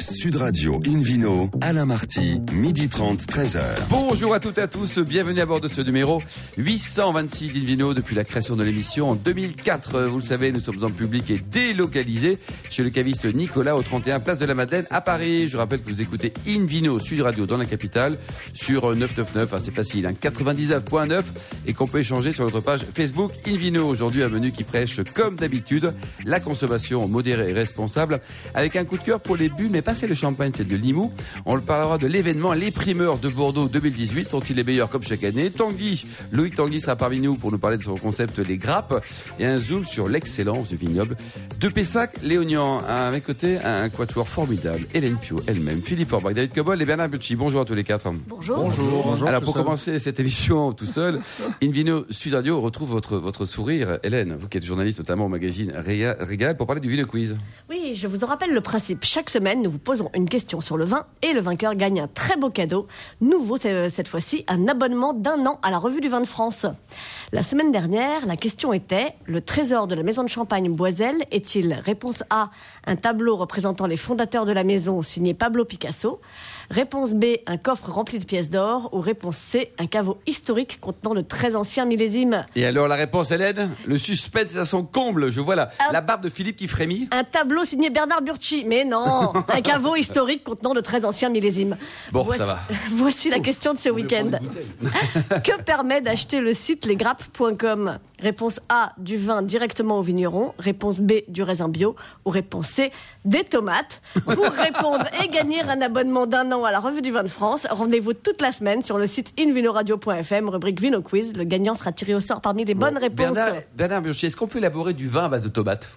Sud Radio Invino, Alain Marty, midi 30, 13h. Bonjour à toutes et à tous, bienvenue à bord de ce numéro 826 d'Invino depuis la création de l'émission en 2004. Vous le savez, nous sommes en public et délocalisés chez le caviste Nicolas au 31 Place de la Madeleine à Paris. Je rappelle que vous écoutez Invino Sud Radio dans la capitale sur 999, c'est facile, hein, 99.9 et qu'on peut échanger sur notre page Facebook Invino. Aujourd'hui, un menu qui prêche comme d'habitude la consommation modérée et responsable avec un coup de cœur pour les bulles, mais pas c'est le champagne, c'est de Limoux. On le parlera de l'événement Les Primeurs de Bordeaux 2018. Sont-ils les meilleurs comme chaque année Tanguy, Loïc Tanguy sera parmi nous pour nous parler de son concept Les Grappes et un zoom sur l'excellence du vignoble de Pessac, Léognan. À mes côtés, un quatuor formidable. Hélène Pio elle-même, Philippe Orbach, David Cobol et Bernard Bucci. Bonjour à tous les quatre. Bonjour. Bonjour. Alors pour commencer cette émission tout seul, Invino Sud Radio retrouve votre, votre sourire. Hélène, vous qui êtes journaliste notamment au magazine Réga- Régal, pour parler du Vino Quiz. Oui, je vous en rappelle le principe. Chaque semaine, nous vous posons une question sur le vin et le vainqueur gagne un très beau cadeau. Nouveau c'est- cette fois-ci, un abonnement d'un an à la Revue du Vin de France. La semaine dernière, la question était le trésor de la maison de champagne Boiselle est-il Réponse A, un tableau représentant les fondateurs de la maison signé Pablo Picasso. Réponse B, un coffre rempli de pièces d'or. Ou réponse C, un caveau historique contenant de très anciens millésimes. Et alors la réponse, Hélène? Le suspense est à son comble. Je vois la, Ah. la barbe de Philippe qui frémit. Un tableau signé Bernard Burchi. Mais non, un caveau historique contenant de très anciens millésimes. Bon, voici, ça va. Voici la question de ce week-end. que permet d'acheter le site lesgrappes.com Réponse A, du vin directement au vigneron. Réponse B, du raisin bio. Ou réponse C, des tomates. Pour répondre et gagner un abonnement d'un an à la Revue du Vin de France, rendez-vous toute la semaine sur le site invinoradio.fm, rubrique Vino Quiz. Le gagnant sera tiré au sort parmi les bonnes réponses. Bernard, Bernard Burchi, est-ce qu'on peut élaborer du vin à base de tomates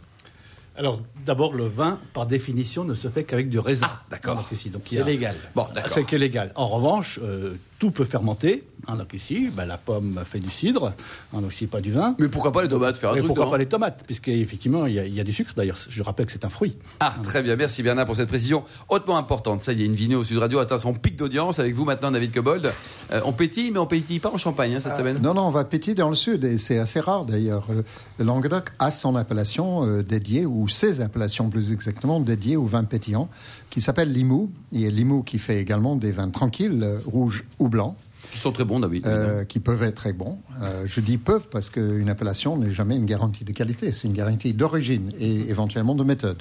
Alors, d'abord, le vin, par définition, ne se fait qu'avec du raisin. Ah, d'accord. C'est légal. Bon, d'accord. C'est légal. En revanche, euh, tout peut fermenter. Hein, donc ici, ben, la pomme fait du cidre, hein, donc c'est pas du vin. Mais pourquoi pas les tomates Faire un Et truc pourquoi dedans pas les tomates Puisqu'effectivement, il y, a- il y a du sucre. D'ailleurs, je rappelle que c'est un fruit. Ah, très bien. Merci Bernard pour cette précision hautement importante. Ça y est, une vidéo au Sud Radio atteint son pic d'audience avec vous maintenant, David Cobold. Euh, on pétille, mais on pétille pas en Champagne hein, cette semaine. Non, non, on va pétiller dans le sud et c'est assez rare d'ailleurs. Euh, Le Languedoc a son appellation euh, dédiée, ou ses appellations plus exactement, dédiées aux vins pétillants, qui s'appelle Limoux. Il y a Limoux qui fait également des vins tranquilles, euh, rouges ou blancs, Qui sont très bons, David. euh, qui peuvent être très bons. Euh, je dis peuvent parce qu'une appellation n'est jamais une garantie de qualité, c'est une garantie d'origine et éventuellement de méthode.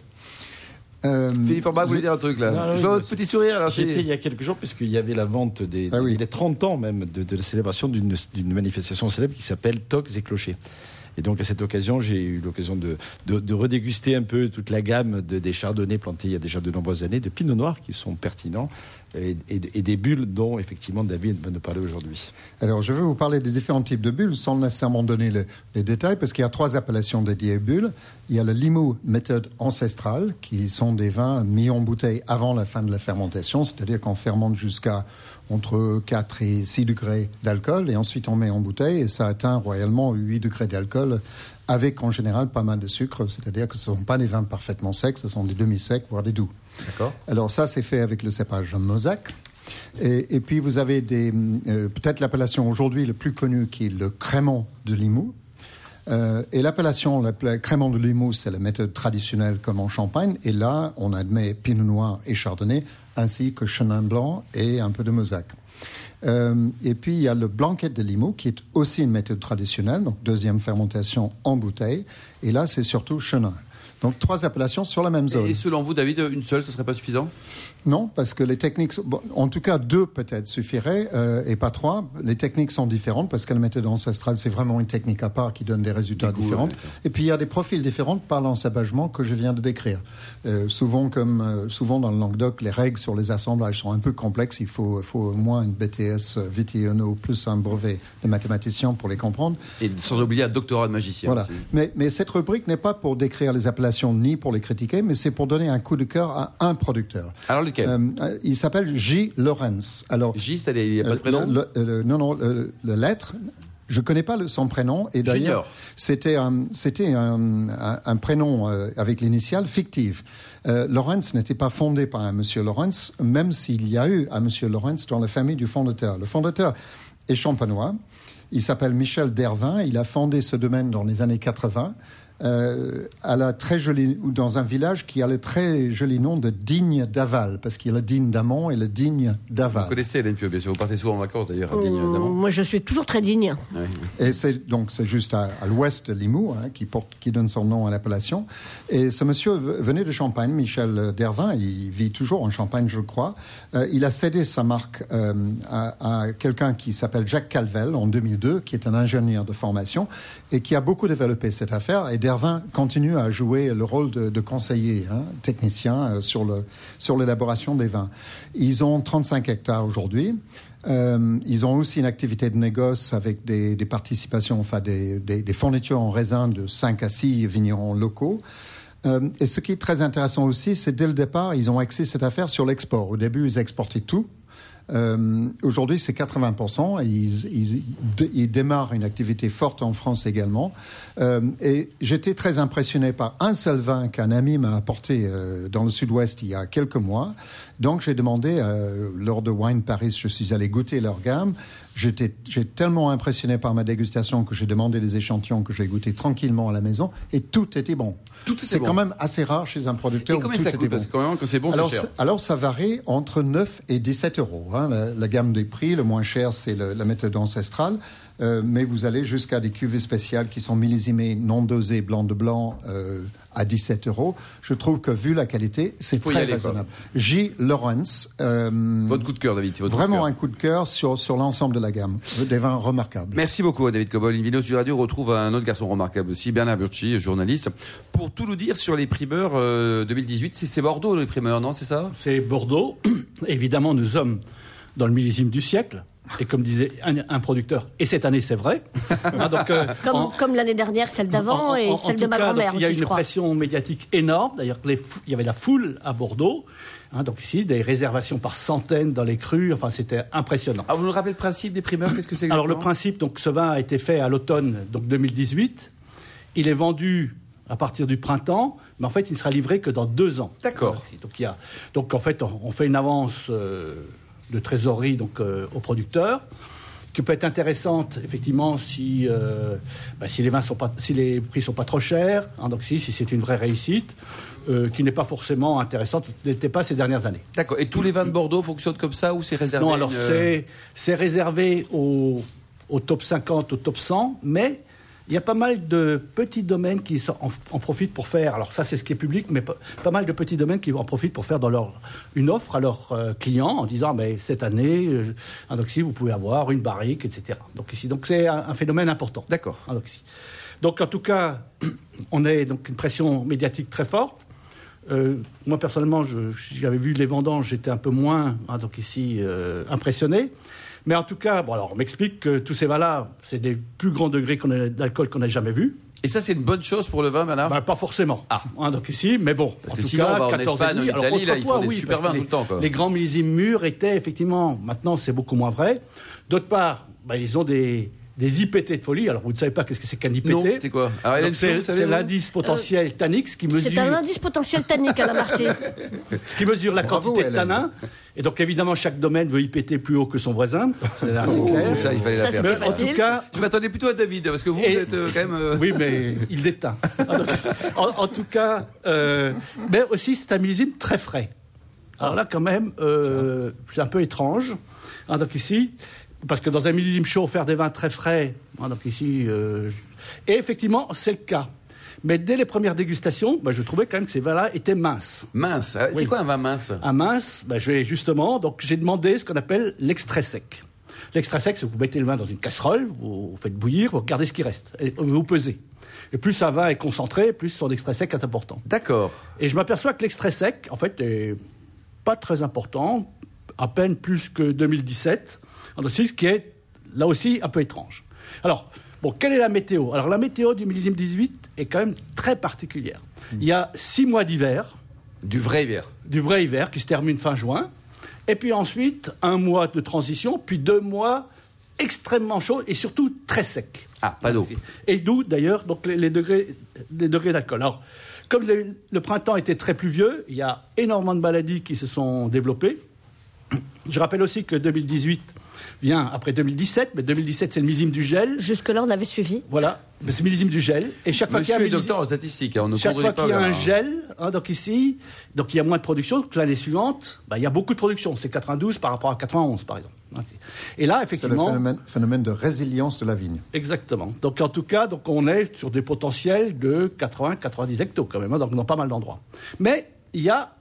Euh, Philippe Orbach, vous voulez dire un truc là Non, non, Je vois votre petit sourire. J'étais il y a quelques jours, puisqu'il y avait la vente des, Ah oui. des 30 ans même de, de la célébration d'une manifestation célèbre qui s'appelle Tocs et Clochers. Et donc à cette occasion, j'ai eu l'occasion de, de, de redéguster un peu toute la gamme de, des chardonnays plantés il y a déjà de nombreuses années, de pinot noir qui sont pertinents, et, des bulles dont effectivement David va nous parler aujourd'hui. Alors, je vais vous parler des différents types de bulles sans nécessairement donner le- les détails, parce qu'il y a trois appellations dédiées aux bulles. Il y a le Limoux méthode ancestrale, qui sont des vins mis en bouteille avant la fin de la fermentation, c'est-à-dire qu'on fermente jusqu'à entre 4 et 6 degrés d'alcool, et ensuite on met en bouteille, et ça atteint royalement 8 degrés d'alcool, avec en général pas mal de sucre, c'est-à-dire que ce ne sont pas des vins parfaitement secs, ce sont des demi-secs, voire des doux. D'accord. Alors ça, c'est fait avec le cépage Mosaque. Et, et puis vous avez des, euh, peut-être l'appellation aujourd'hui le plus connue qui est le crémant de Limoux. Euh, et l'appellation la pla- crémant de Limoux, c'est la méthode traditionnelle comme en Champagne. Et là, on admet Pinot Noir et Chardonnay, ainsi que Chenin Blanc et un peu de Mosaque. Euh, et puis il y a le Blanquet de Limoux, qui est aussi une méthode traditionnelle, donc deuxième fermentation en bouteille. Et là, c'est surtout Chenin. Donc trois appellations sur la même zone. Et selon vous, David, une seule, ce serait pas suffisant? Non, parce que les techniques, bon, en tout cas deux peut-être suffiraient euh, et pas trois. Les techniques sont différentes parce que la méthode ancestrale c'est vraiment une technique à part qui donne des résultats coup, différents. ouais, et puis il y a des profils différents par l'ensabagement que je viens de décrire. Euh, souvent comme euh, souvent dans le Languedoc, les règles sur les assemblages sont un peu complexes. Il faut, faut au moins une BTS euh, Vitiono plus un brevet de mathématicien pour les comprendre. Et sans oublier un doctorat de magicien. Voilà. aussi. Mais, mais cette rubrique n'est pas pour décrire les appellations ni pour les critiquer, mais c'est pour donner un coup de cœur à un producteur. Alors lequel? Euh, euh, il s'appelle J. Lawrence. Alors, J, c'est-à-dire, il n'y a pas de euh, prénom? le- le- le- Non, non, le, le lettre. Je connais pas le- son prénom et d'ailleurs c'était un c'était un, un- un prénom avec l'initiale fictive. Euh, Lawrence n'était pas fondé par un Monsieur Lawrence, même s'il y a eu un Monsieur Lawrence dans la famille du fondateur. Le fondateur est champenois. Il s'appelle Michel Dervin. Il a fondé ce domaine dans les années 80. Euh, a la très jolie, ou dans un village qui a le très joli nom de Digne d'Aval, parce qu'il y a le Digne d'Amont et le Digne Vous d'Aval. connaissez Hélène bien sûr. Vous partez souvent en vacances d'ailleurs à Digne, Euh, évidemment. moi, je suis toujours très digne. Ouais. Et c'est donc c'est juste à, à l'ouest de Limoux hein, qui porte, qui donne son nom à l'appellation. Et ce monsieur venait de Champagne, Michel Dervin. Il vit toujours en Champagne, je crois. Euh, il a cédé sa marque euh, à, à quelqu'un qui s'appelle Jacques Calvel en 2002, qui est un ingénieur de formation et qui a beaucoup développé cette affaire. Et Dervin continue à jouer le rôle de, conseiller hein, technicien euh, sur le sur l'élaboration des vins. Ils ont 35 hectares aujourd'hui. Euh, ils ont aussi une activité de négoce avec des, participations, enfin des fournitures en raisin de 5 à 6 vignerons locaux. Euh, et ce qui est très intéressant aussi, c'est dès le départ, ils ont axé cette affaire sur l'export. Au début, ils exportaient tout. Euh, Aujourd'hui, c'est 80%. Et ils, ils, ils démarrent une activité forte en France également. Euh, et j'étais très impressionné par un seul vin qu'un ami m'a apporté euh, dans le sud-ouest il y a quelques mois. Donc, j'ai demandé, euh, lors de Wine Paris, je suis allé goûter leur gamme. J'étais j'ai tellement impressionné par ma dégustation que j'ai demandé des échantillons que j'ai goûté tranquillement à la maison et tout était bon. Tout était C'est bon. quand même assez rare chez un producteur Et où tout ça était coûte bon. Parce que quand même, quand c'est bon, alors, alors, ça varie entre 9 et 17 euros. hein, la, la gamme des prix, le moins cher, c'est la méthode ancestrale. Euh, mais vous allez jusqu'à des cuvées spéciales qui sont millésimées, non dosées, blanc de blanc, euh, à 17 euros. Je trouve que, vu la qualité, c'est très raisonnable. J. Lawrence, euh, Votre coup de cœur, David. votre vraiment coup un coup de cœur sur, sur l'ensemble de la gamme. Des vins remarquables. Merci beaucoup, à David Cobol. Une vidéo sur Radio retrouve un autre garçon remarquable aussi, Bernard Burchi, journaliste, pour tout nous dire sur les primeurs euh, 2018. C'est- C'est Bordeaux, les primeurs, non C'est ça? C'est Bordeaux. Évidemment, nous sommes dans le millésime du siècle. Et comme disait un, un producteur, et cette année c'est vrai. Hein, donc, euh, Comme, en- comme l'année dernière, celle d'avant et en- en celle de ma grand-mère Il y a une pression médiatique énorme. D'ailleurs, il y avait la foule à Bordeaux. Hein, donc ici, des réservations par centaines dans les crues. Enfin, c'était impressionnant. Ah, vous nous rappelez le principe des primeurs Qu'est-ce que c'est Alors le principe, donc ce vin a été fait à l'automne donc 2018. Il est vendu à partir du printemps, mais en fait il ne sera livré que dans deux ans. D'accord. Donc, il y a, donc en fait on, on fait une avance euh, de trésorerie donc euh, au producteur qui peut être intéressante effectivement si euh, bah, si les vins sont pas si les prix sont pas trop chers hein, donc si si c'est une vraie réussite euh, qui n'est pas forcément intéressante n'était pas ces dernières années. D'accord. Et tous les vins de Bordeaux fonctionnent comme ça ou c'est réservé Non, alors une- c'est réservé au, au top 50, au top 100, mais il y a pas mal de petits domaines qui en, en profitent pour faire. Alors ça, c'est ce qui est public, mais pas, pas mal de petits domaines qui en profitent pour faire dans leur une offre à leurs euh, clients en disant, mais cette année, euh, Oxy, vous pouvez avoir une barrique, etc. Donc ici, donc c'est un, un phénomène important. D'accord. Oxy. Donc en tout cas, on a donc une pression médiatique très forte. Euh, moi personnellement, j'avais vu les vendanges, j'étais un peu moins, hein, donc ici, euh, impressionné. Mais en tout cas, bon alors on m'explique que tous ces vins-là, c'est des plus grands degrés d'alcool qu'on ait jamais vus. Et ça, c'est une bonne chose pour le vin, Bernard? Bah, pas forcément. Ah. Hein, donc ici, mais bon. Parce en que tout sinon, cas, va en 14 Espagne, en Alors, Italie, là, ils font des oui, super vins les- tout le temps, quoi. Les grands millésimes mûrs étaient effectivement, maintenant c'est beaucoup moins vrai. D'autre part, bah, ils ont des, des IPT de folie. Alors vous ne savez pas qu'est-ce que c'est qu'un IPT Non, c'est quoi Flo, C'est l'indice potentiel tannique, ce qui mesure, C'est un indice potentiel tannique à la Marty. ce qui mesure la Bravo, quantité de tanin. Et donc évidemment, chaque domaine veut IPT plus haut que son voisin. C'est clair. Ça, il fallait la faire. Mais en tout cas, Je m'attendais plutôt à David, parce que vous, Et- vous êtes euh, quand même... euh, Oui, mais il déteint. Ah, en, en tout cas, euh, mais aussi c'est un millésime très frais. Alors là, quand même, euh, c'est un peu étrange. Ah, donc ici, parce que dans un millésime chaud, faire des vins très frais, donc ici, euh, je- et effectivement, c'est le cas. Mais dès les premières dégustations, bah, je trouvais quand même que ces vins-là étaient minces. Mince. Ah, C'est Oui. quoi un vin mince? Un mince, bah, je vais justement, donc j'ai demandé ce qu'on appelle l'extrait sec. L'extrait sec, c'est que vous mettez le vin dans une casserole, vous, vous faites bouillir, vous regardez ce qui reste, et vous pesez. Et plus un vin est concentré, plus son extrait sec est important. D'accord. Et je m'aperçois que l'extrait sec, en fait, est pas très important, à peine plus que 2017, en ce qui est là aussi un peu étrange. Alors, bon, quelle est la météo? Alors, la météo du millésime 18 est quand même très particulière. Il y a six mois d'hiver, Du vrai hiver. du vrai hiver qui se termine fin juin, et puis ensuite un mois de transition, puis deux mois extrêmement chauds et surtout très secs. Ah, pas d'eau. Et d'où d'ailleurs donc les, les degrés, les degrés d'alcool. Alors, comme le, le printemps était très pluvieux, il y a énormément de maladies qui se sont développées. Je rappelle aussi que 2018 vient après 2017, mais 2017 c'est le millésime du gel. Jusque-là, on avait suivi. Voilà. Mais c'est millésime du gel. Et chaque fois qu'il y a millésime- docteur en statistique, hein, on ne chaque fois qu'il y a un gel, hein, donc ici, donc il y a moins de production. Donc l'année suivante, bah, il y a beaucoup de production. C'est 92 par rapport à 91, par exemple. Hein, Et là, C'est le effectivement, phénomène, phénomène de résilience de la vigne. exactement. Donc en tout cas, donc on est sur des potentiels de 80-90 hectos quand même, hein, donc dans pas mal d'endroits. Mais il y a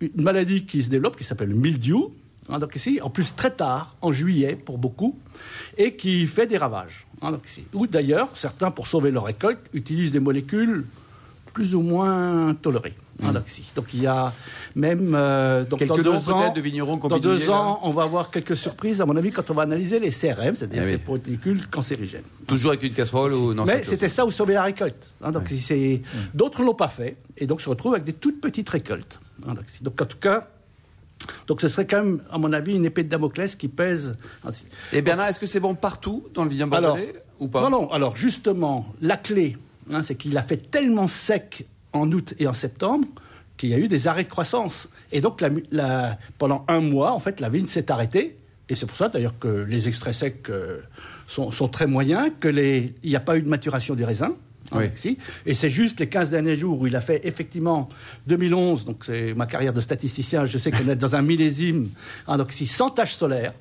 une maladie qui se développe qui s'appelle le mildiou. Donc ici, en plus très tard, en juillet pour beaucoup, et qui fait des ravages. donc ici. Ou d'ailleurs, certains, pour sauver leur récolte, utilisent des molécules plus ou moins tolérées. hein, donc ici. Donc il y a même euh, donc Quelques dans deux ans, de vignerons dans deux ans, on va avoir quelques surprises à mon avis quand on va analyser les CRM, c'est-à-dire Ah oui. ces molécules cancérigènes. Toujours avec une casserole ou non Mais c'était ça où sauver la récolte. hein, donc c'est d'autres l'ont pas fait et donc se retrouvent avec des toutes petites récoltes. hein, donc en tout cas, donc ce serait quand même à mon avis une épée de Damoclès qui pèse. si- Et Bernard, est-ce que c'est bon partout dans le vignoble Alors, bordelais ou pas? non, non. Alors justement, la clé, hein, c'est qu'il a fait tellement sec en août et en septembre qu'il y a eu des arrêts de croissance. Et donc la, la- pendant un mois, en fait, la vigne s'est arrêtée. Et c'est pour ça d'ailleurs que les extraits secs euh, sont, sont très moyens, que les, il n'y a pas eu de maturation du raisin. Hein, Oui. Et c'est juste les 15 derniers jours où il a fait effectivement 2011, donc c'est ma carrière de statisticien, je sais qu'on est dans un millésime, hein, donc ici sans taches solaires,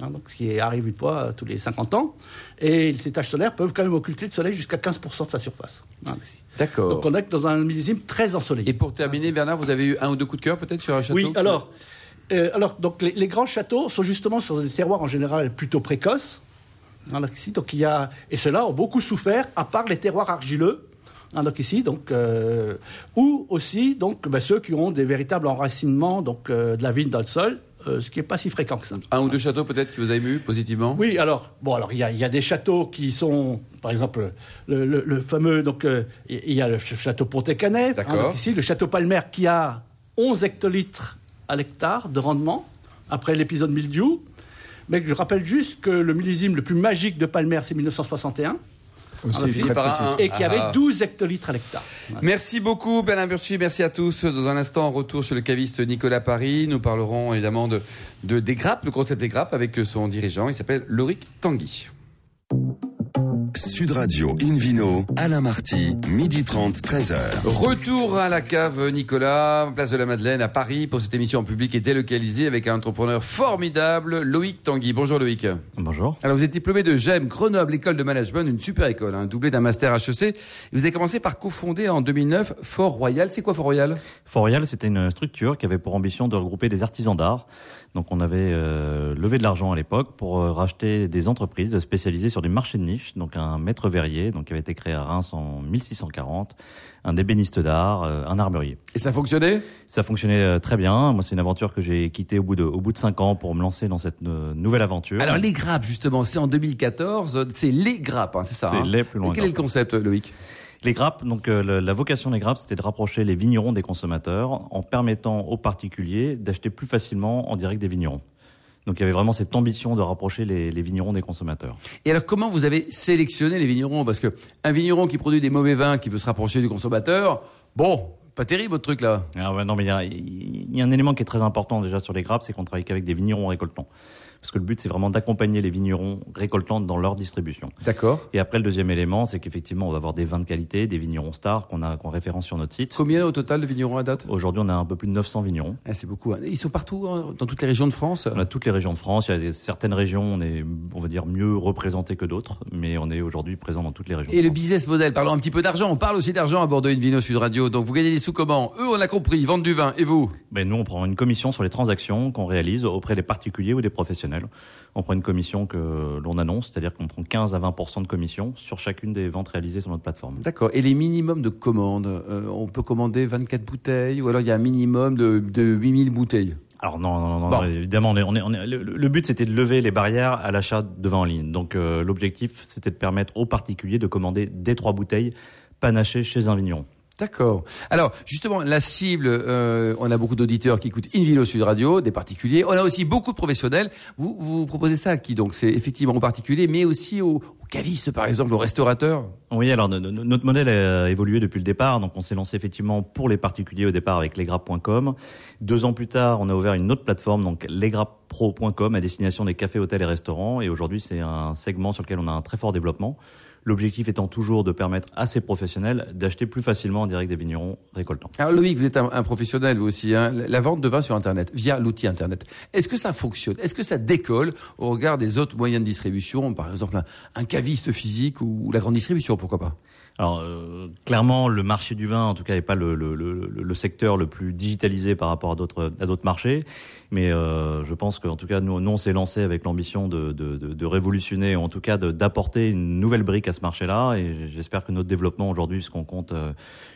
hein, donc ce qui arrive une fois euh, tous les 50 ans, et ces taches solaires peuvent quand même occulter le soleil jusqu'à 15% de sa surface. hein. D'accord. Donc on est dans un millésime très ensoleillé. Et pour terminer, Bernard, vous avez eu un ou deux coups de cœur peut-être sur un château Oui, alors, euh, alors donc les, les grands châteaux sont justement sur des terroirs en général plutôt précoces. Hein, donc ici, donc il y a et ceux-là ont beaucoup souffert, à part les terroirs argileux. hein, donc ici, donc euh, ou aussi donc ben, ceux qui ont des véritables enracinements donc euh, de la vigne dans le sol, euh, ce qui est pas si fréquent que ça. Un ou deux châteaux peut-être qui vous a ému positivement? Oui, alors, bon, alors il y, a- il y a des châteaux qui sont, par exemple, le, le- le fameux, donc euh, il y a le ch- château Pontet-Canet, donc ici, le château Palmer qui a 11 hectolitres à l'hectare de rendement après l'épisode mildiou. Mais je rappelle juste que le millésime le plus magique de Palmer, c'est 1961, Aussi fini très par petit. un- et qui Ah. avait 12 hectolitres à l'hectare. Merci beaucoup Bernard Burchi, merci à tous. Dans un instant, retour chez le caviste Nicolas Paris. Nous parlerons évidemment de, de- des grappes, le concept des grappes avec son dirigeant. Il s'appelle Loric Tanguy. Sud Radio Invino, Alain Marty, midi 30, 13h. Retour à la cave Nicolas, place de la Madeleine à Paris pour cette émission en public et délocalisée avec un entrepreneur formidable, Loïc Tanguy. Bonjour Loïc. Bonjour. Alors vous êtes diplômé de GEM, Grenoble, école de management, une super école, un doublé d'un master HEC. Vous avez commencé par cofonder en 2009 Fort Royal. C'est quoi Fort Royal? Fort Royal, c'était une structure qui avait pour ambition de regrouper des artisans d'art. Donc on avait euh, levé de l'argent à l'époque pour euh, racheter des entreprises spécialisées sur des marchés de niche. Donc un maître verrier, donc qui avait été créé à Reims en 1640, un ébéniste d'art, euh, un armurier. Et ça fonctionnait? Ça fonctionnait euh, très bien. Moi, c'est une aventure que j'ai quittée au bout de au bout de cinq ans pour me lancer dans cette nouvelle aventure. Alors les grappes justement, c'est en 2014, c'est les grappes, hein, c'est ça C'est hein les plus loin Et quel est le concept Loïc? Les grappes, donc euh, la vocation des grappes, c'était de rapprocher les vignerons des consommateurs en permettant aux particuliers d'acheter plus facilement en direct des vignerons. Donc il y avait vraiment cette ambition de rapprocher les, les vignerons des consommateurs. Et alors comment vous avez sélectionné les vignerons? Parce que un vigneron qui produit des mauvais vins, qui veut se rapprocher du consommateur, bon, pas terrible votre truc là. Ah ouais, non, mais il y y a un élément qui est très important déjà sur les grappes, c'est qu'on travaille qu'avec des vignerons récoltants. Parce que le but, c'est vraiment d'accompagner les vignerons récoltants dans leur distribution. D'accord. Et après, le deuxième élément, c'est qu'effectivement, on va avoir des vins de qualité, des vignerons stars qu'on a qu'on référence sur notre site. Combien au total de vignerons à date? Aujourd'hui, on a un peu plus de 900 vignerons. Ah, C'est beaucoup. hein. Ils sont partout, hein, dans toutes les régions de France? On a toutes les régions de France. Il y a des- certaines régions, on est, on va dire, mieux représentés que d'autres, mais on est aujourd'hui présent dans toutes les régions. Et le France. business model, parlons un petit peu d'argent. On parle aussi d'argent à bord de Invino Sud Radio. Donc vous gagnez des sous comment? Eux, on a compris, vendre du vin. Et vous? Ben, nous, on prend une commission sur les transactions qu'on réalise auprès des particuliers ou des professionnels. On prend une commission que l'on annonce, c'est-à-dire qu'on prend 15 à 20 de commission sur chacune des ventes réalisées sur notre plateforme. D'accord. Et les minimums de commandes euh, On peut commander 24 bouteilles ou alors il y a un minimum de, de 8000 bouteilles? Alors non, non, non, Bon. non, évidemment, on est, on est, on est- le, le but c'était de lever les barrières à l'achat de vin en ligne. Donc euh, l'objectif c'était de permettre aux particuliers de commander des trois bouteilles panachées chez un vigneron. D'accord. Alors, justement, la cible, euh, on a beaucoup d'auditeurs qui écoutent Invino Sud Radio, des particuliers. On a aussi beaucoup de professionnels. Vous, vous proposez ça à qui Donc, c'est effectivement aux particuliers, mais aussi aux, aux cavistes, par exemple, aux restaurateurs? Oui, alors no- no- notre modèle a évolué depuis le départ. Donc, on s'est lancé effectivement pour les particuliers au départ avec lesgrappes.com. Deux ans plus tard, on a ouvert une autre plateforme, donc lesgrapppro.com, à destination des cafés, hôtels et restaurants. Et aujourd'hui, c'est un segment sur lequel on a un très fort développement. L'objectif étant toujours de permettre à ces professionnels d'acheter plus facilement en direct des vignerons récoltants. Alors Loïc, vous êtes un, professionnel vous aussi. Hein. La vente de vin sur Internet, via l'outil Internet, est-ce que ça fonctionne? Est-ce que ça décolle au regard des autres moyens de distribution, par exemple un caviste physique ou la grande distribution, pourquoi pas? Alors euh, clairement, le marché du vin, en tout cas, n'est pas le, le, le, le, secteur le plus digitalisé par rapport à d'autres à d'autres marchés. Mais euh, je pense qu'en tout cas, nous, nous on s'est lancé avec l'ambition de, de, de, de, révolutionner, en tout cas d'apporter une nouvelle brique à ce marché-là. Et j'espère que notre développement aujourd'hui, puisqu'on compte euh,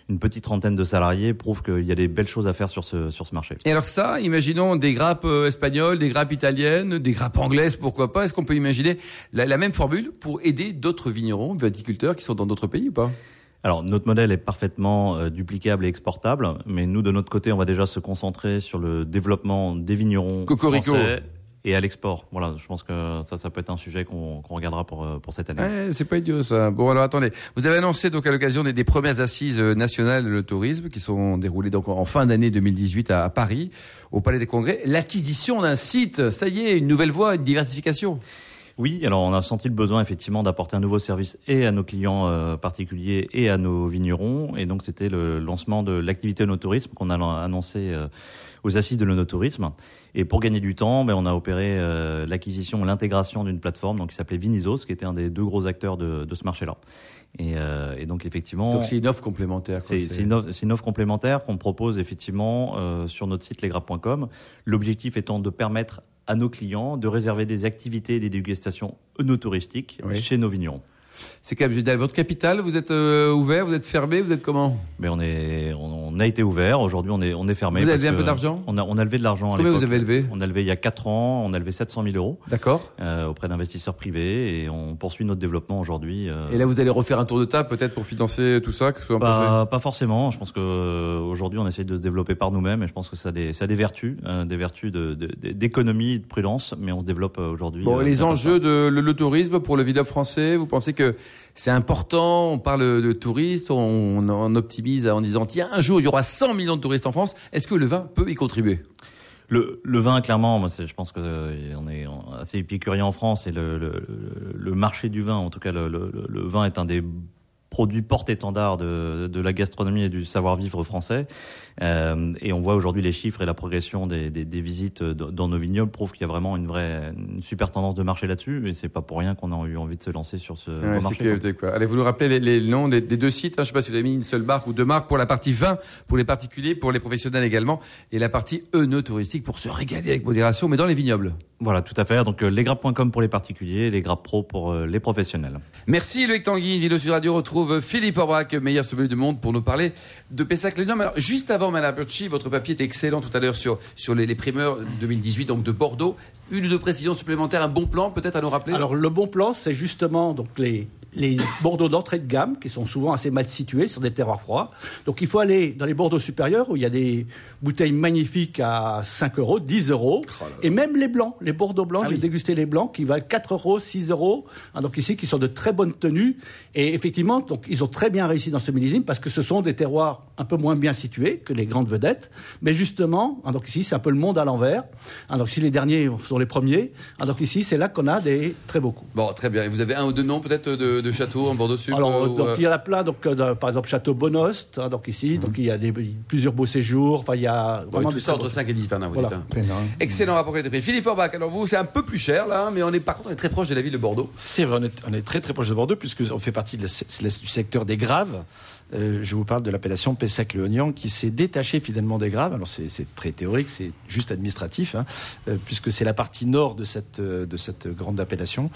une petite trentaine de salariés, prouve qu'il y a des belles choses à faire sur ce sur ce marché. Et alors ça, imaginons des grappes euh, espagnoles, des grappes italiennes, des grappes anglaises, pourquoi pas? Est-ce qu'on peut imaginer la, même formule pour aider d'autres vignerons, viticulteurs qui sont dans d'autres pays ou pas? Alors notre modèle est parfaitement euh, duplicable et exportable, mais nous de notre côté, on va déjà se concentrer sur le développement des vignerons français et à l'export. Voilà, je pense que ça, ça peut être un sujet qu'on regardera pour, euh, pour cette année. Ouais, c'est pas idiot ça. Bon alors attendez, vous avez annoncé donc à l'occasion des, des, premières assises euh, nationales de tourisme qui sont déroulées donc en fin d'année 2018 à, à Paris, au Palais des Congrès, l'acquisition d'un site. Ça y est, une nouvelle voie, une diversification. Oui, alors on a senti le besoin effectivement d'apporter un nouveau service et à nos clients euh, particuliers et à nos vignerons. Et donc c'était le lancement de l'activité no-tourisme qu'on a annoncé euh, aux assises de l'onotourisme. Et pour gagner du temps, ben, on a opéré euh, l'acquisition, l'intégration d'une plateforme donc qui s'appelait Vinisos, qui était un des deux gros acteurs de, de ce marché-là. Et, et, donc effectivement, donc c'est une offre complémentaire. C'est une, une, offre complémentaire qu'on propose effectivement euh, sur notre site lesgrappes.com. L'objectif étant de permettre à nos clients de réserver des activités et des dégustations œnotouristiques oui. chez nos vignerons. C'est Cap Gédal. Votre capitale, vous êtes euh, ouvert, vous êtes fermé, vous êtes comment? Mais on est, on, a été ouvert. Aujourd'hui, on est, on est fermé. Vous avez levé un peu d'argent? on a, on a levé de l'argent. Combien vous avez levé? On a levé il y a 4 ans. On a levé 700 000 euros. D'accord. Euh, auprès d'investisseurs privés et on poursuit notre développement aujourd'hui. Euh... Et là, vous allez refaire un tour de table peut-être pour financer tout ça, que ce soit pas, pas forcément. Je pense que euh, aujourd'hui, on essaye de se développer par nous-mêmes et je pense que ça a des, ça a des vertus, euh, des vertus d'économie, de, de, de, prudence, mais on se développe aujourd'hui. Bon, les enjeux de le, le tourisme pour le français, vous pensez que c'est important, on parle de touristes, on, optimise en disant tiens, un jour il y aura 100 millions de touristes en France, est-ce que le vin peut y contribuer? Le, vin, clairement, je pense que on est assez épicurien en France et le, le, marché du vin, en tout cas, le, vin est un des produit porte-étendard de, de, la gastronomie et du savoir-vivre français. Euh, et on voit aujourd'hui les chiffres et la progression des, des, des visites dans nos vignobles prouvent qu'il y a vraiment une vraie, une super tendance de marché là-dessus. Et c'est pas pour rien qu'on a eu envie de se lancer sur ce ouais, marché. Quoi. Allez, vous nous rappelez les, les noms des, des, deux sites. Hein, je sais pas si vous avez mis une seule marque ou deux marques pour la partie vin, pour les particuliers, pour les professionnels également, et la partie œnotouristique pour se régaler avec modération, mais dans les vignobles. Voilà, tout à fait. Donc euh, lesgrappes.com pour les particuliers, les grappes pro pour euh, les professionnels. Merci Loïc Tanguy. Vino Sud Radio retrouve Philippe Aubrac, meilleur sommelier du monde, pour nous parler de Pessac Lénium. Alors juste avant Malaberchi, votre papier était excellent tout à l'heure sur sur les, les primeurs 2018 donc de Bordeaux. Une ou deux précisions supplémentaires, un bon plan peut-être à nous rappeler. Alors le bon plan, c'est justement donc les les Bordeaux d'entrée de gamme, qui sont souvent assez mal situés sur des terroirs froids. Donc il faut aller dans les Bordeaux supérieurs, où il y a des bouteilles magnifiques à 5 euros, 10 euros, oh et même les blancs, les Bordeaux blancs, ah j'ai oui. dégusté les blancs, qui valent 4 euros, 6 euros, hein, donc ici, qui sont de très bonne tenue. Et effectivement, donc, ils ont très bien réussi dans ce millésime, parce que ce sont des terroirs un peu moins bien situés que les grandes vedettes. Mais justement, hein, donc ici, c'est un peu le monde à l'envers. Hein, donc si les derniers sont les premiers, hein, donc ici, c'est là qu'on a des très beaux coups. Bon, très bien. Et vous avez un ou deux noms peut-être de, de châteaux en Bordeaux Sud Alors, euh, donc, ou, il y en a plein. Donc, euh, par exemple, Château Bonost, hein, donc ici, mmh. donc il y a des, plusieurs beaux séjours. Enfin, il y a vraiment ouais, tout ça entre 5 et 10 Bernard, vous voilà. dites. Hein. Excellent rapport qualité-prix. Philippe Orbach, alors vous, c'est un peu plus cher là, mais on est par contre on est très proche de la ville de Bordeaux. C'est vrai, on est, on est, très très proche de Bordeaux puisqu'on fait partie de la, du secteur des graves. Euh, je vous parle de l'appellation Pessac-Léognan qui s'est détachée finalement des graves. Alors c'est très théorique, c'est juste administratif, hein, euh, puisque c'est la partie nord de cette, euh, grande appellation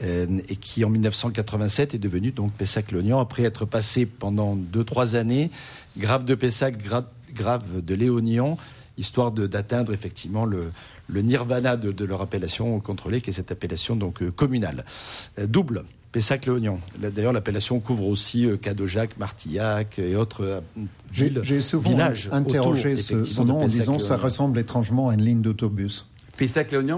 et qui en 1987 est devenue donc Pessac-Léognan après être passé pendant deux trois années grave de Pessac, grave, de Léognan, histoire d'atteindre effectivement le, nirvana de, de, leur appellation contrôlée, qui est cette appellation donc communale. Euh, double. Pessac-Léognan. D'ailleurs, l'appellation couvre aussi euh, Cadojac, Martillac et autres euh, villes. J'ai souvent villages interrogé ce, ce nom en disant ça ressemble étrangement à une ligne d'autobus.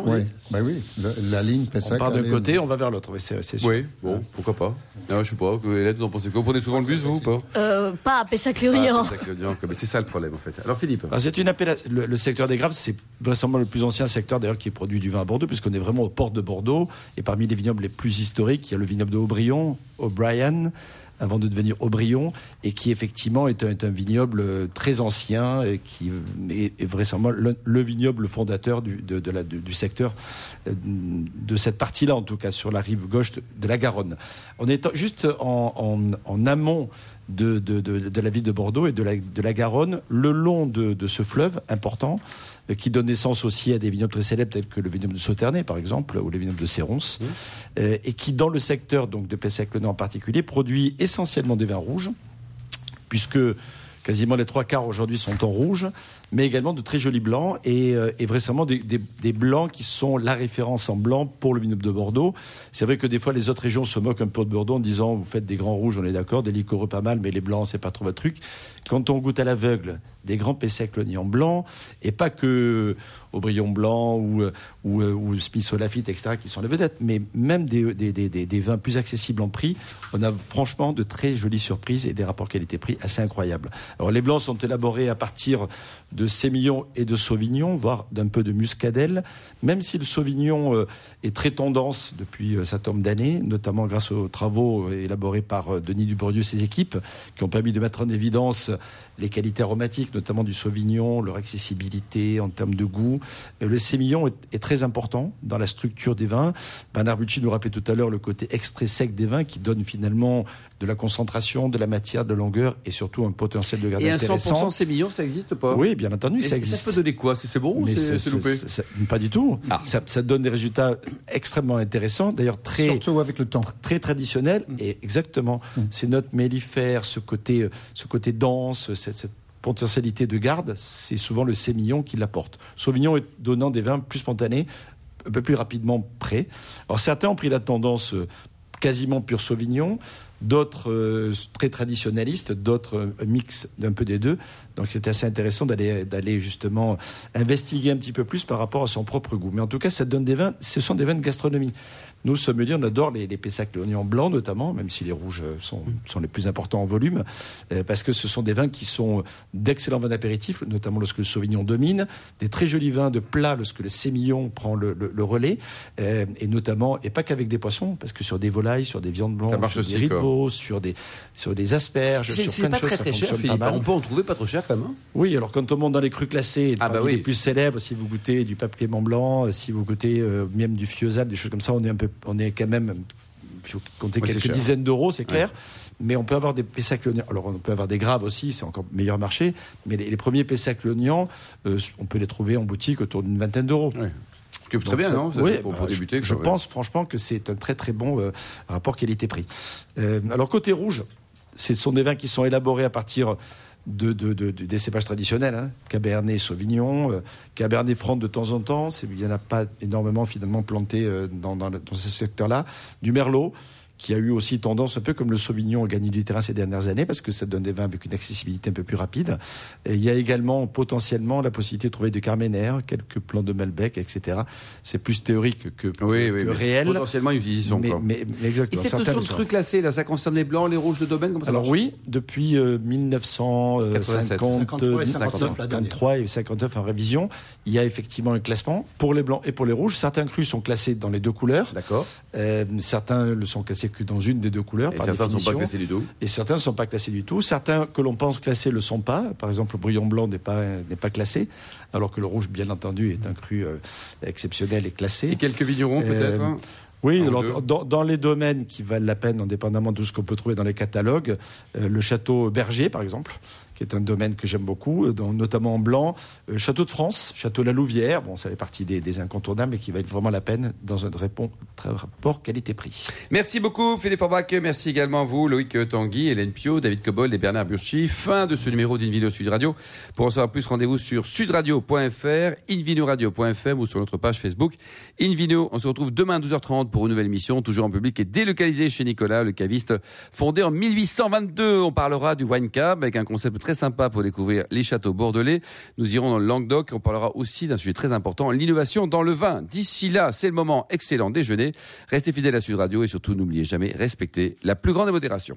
Oui, dites bah oui. le- la ligne On Pessac. part d'un allez- côté, on va vers l'autre. Oui, c'est c'est sûr. Oui, bon, pourquoi pas. Non, je sais pas. Hélène, vous en pensez quoi? Vous prenez souvent le bus, vous, ou pas? Euh, pas à Ah, Pessac-Léognan. Pessac-Léognan, comme- C'est ça le problème, en fait. Alors, Philippe Alors, c'est une appellation. Le, le secteur des Graves, c'est vraisemblablement le plus ancien secteur d'ailleurs qui produit du vin à Bordeaux, puisqu'on est vraiment aux portes de Bordeaux. Et parmi les vignobles les plus historiques, il y a le vignoble de Aubryon, O'Brien, avant de devenir Aubryon, et qui effectivement est un, vignoble euh, très ancien et qui est, est vraisemblablement le, le vignoble fondateur du, secteur, euh, de cette partie-là en tout cas, sur la rive gauche de, la Garonne. On est juste en amont de, de- de- de la ville de Bordeaux et de la, de la Garonne, le long de, de ce fleuve important, euh, qui donne naissance aussi à des vignobles très célèbres tels que le vignoble de Sauternay, par exemple, ou les vignobles de Sérons, euh, et qui, dans le secteur donc, de Pessac-le-Nord en particulier, produit essentiellement des vins rouges, puisque quasiment les trois quarts aujourd'hui sont en rouge, mais également de très jolis blancs et, euh, et vraisemblablement des, blancs qui sont la référence en blanc pour le vignoble de Bordeaux. C'est vrai que des fois les autres régions se moquent un peu de Bordeaux en disant vous faites des grands rouges, on est d'accord, des liquoreux pas mal, mais les blancs c'est pas trop votre truc. Quand on goûte à l'aveugle des grands Pessec Lognan blanc et pas que Aubryon blanc ou, euh, ou, euh, ou Smith Lafitte, etc., qui sont les vedettes, mais même des, des, des, des- vins plus accessibles en prix, on a franchement de très jolies surprises et des rapports qualité-prix assez incroyables. Alors les blancs sont élaborés à partir sémillon et de sauvignon, voire d'un peu de muscadelle, même si le sauvignon euh, est très tendance depuis euh, un certain nombre d'années, notamment grâce aux travaux euh, élaborés par euh, Denis Dubourdieu et ses équipes, qui ont permis de mettre en évidence les qualités aromatiques, notamment du sauvignon, leur accessibilité en termes de goût. Euh, Le sémillon est, est très important dans la structure des vins. Bernard Bucci nous rappelait tout à l'heure le côté extrait sec des vins qui donne finalement de la concentration, de la matière, de la longueur et surtout un potentiel de garde Et un intéressant. 100% sémillant, ça existe pas? Oui, bien entendu, Et ça existe. Ça peut donner quoi? C'est bon ou Mais c'est c'est loupé? pas du tout. Ah. Ça, ça donne des résultats extrêmement intéressants, d'ailleurs très Surtout avec le temps. très traditionnel Mm. et exactement ces notes mellifères, ce côté, euh, ce côté dense, cette, cette potentialité de garde, c'est souvent le sémillon qui l'apporte. Sauvignon est donnant des vins plus spontanés, un peu plus rapidement prêts. Alors certains ont pris la tendance euh, quasiment pur Sauvignon, d'autres euh, très traditionnalistes, d'autres euh, mix d'un peu des deux. Donc c'était assez intéressant d'aller d'aller justement investiguer un petit peu plus par rapport à son propre goût. Mais en tout cas, ça donne des vins. Ce sont des vins de gastronomie. Nous, sommeliers, on adore les, les Pessac, l'oignon blanc notamment, même si les rouges sont, sont les plus importants en volume, euh, parce que ce sont des vins qui sont d'excellents vins d'apéritif, notamment lorsque le Sauvignon domine, des très jolis vins de plat lorsque le Sémillon prend le, le- le relais, euh, et notamment, et pas qu'avec des poissons, parce que sur des volailles, sur des viandes blanches, sur des veau, sur des, sur des asperges, C'est sur c'est plein de choses, très ça très cher, fonctionne pas Philippe. mal. On peut en trouver pas trop cher quand même. hein Oui, alors quand on monte dans les crus classés, Ah bah oui. les plus célèbres, si vous goûtez du pape Clément Blanc, euh, si vous goûtez euh, même du Fiesal, des choses comme ça, on est un peu, on est quand même, il faut compter Ouais, quelques dizaines d'euros, c'est clair. Mais on peut avoir des Pessac Lognan. Alors on peut avoir des graves aussi, c'est encore meilleur marché. Mais les, les premiers Pessac Lognan, euh, on peut les trouver en boutique autour d'une vingtaine d'euros. Ouais. Très Donc bien, ça- non oui, pour, bah, pour je- débuter. Je, pense franchement que c'est un très très bon euh, rapport qualité-prix. Euh, alors côté rouge, ce sont des vins qui sont élaborés à partir de, de- de- de- des cépages traditionnels, hein, Cabernet, Sauvignon, euh, Cabernet Franc de temps en temps. Il n'y en a pas énormément finalement planté euh, dans, dans ce secteur-là. Du Merlot qui a eu aussi tendance, un peu comme le Sauvignon, à gagner du terrain ces dernières années, parce que ça donne des vins avec une accessibilité un peu plus rapide. Et il y a également potentiellement la possibilité de trouver du Carmener, quelques plants de Malbec, etc. C'est plus théorique que, que- Oui, que oui, mais réel. potentiellement, ils y sont. mais, mais- mais Et exactement. cette certains notion de sont. cru classé, là, ça concerne les blancs, les rouges de domaine comment ça Alors oui, depuis euh, 87. 1953 et 59 la dernière. 53 et 59 en révision, il y a effectivement un classement pour les blancs et pour les rouges. Certains crus sont classés dans les deux couleurs. D'accord. Euh, certains le sont classés que dans une des deux couleurs Et par certains ne sont pas classés du tout. Et certains ne sont pas classés du tout. Certains que l'on pense classés le sont pas. Par exemple, le brouillon blanc n'est pas n'est pas classé, alors que le rouge, bien entendu, est un cru euh, exceptionnel et classé. Et quelques vignerons, peut-être Euh, hein? Oui, Un alors, dans les domaines qui valent la peine, indépendamment de ce qu'on peut trouver dans les catalogues, euh, le château Berger, par exemple, qui est un domaine que j'aime beaucoup, euh, dans- notamment en blanc, euh, château de France, château La Louvière, bon, ça fait partie des, incontournables et qui valent vraiment la peine dans un rapport qualité-prix. Merci beaucoup Philippe Forbach, merci également à vous Loïc Tanguy, Hélène Pio, David Cobol et Bernard Burchi. Fin de ce numéro d'Invino Sud Radio. Pour en savoir plus, rendez-vous sur sudradio.fr, invinoradio.fm ou sur notre page Facebook Invino. On se retrouve demain à 12h30 pour une nouvelle émission, toujours en public et délocalisée chez Nicolas, le caviste fondé en 1822. On parlera du wine cab avec un concept très très sympa pour découvrir les châteaux bordelais. Nous irons dans le Languedoc on parlera aussi d'un sujet très important, l'innovation dans le vin. D'ici là, c'est le moment excellent déjeuner. Restez fidèles à Sud Radio et surtout n'oubliez jamais respecter la plus grande modération.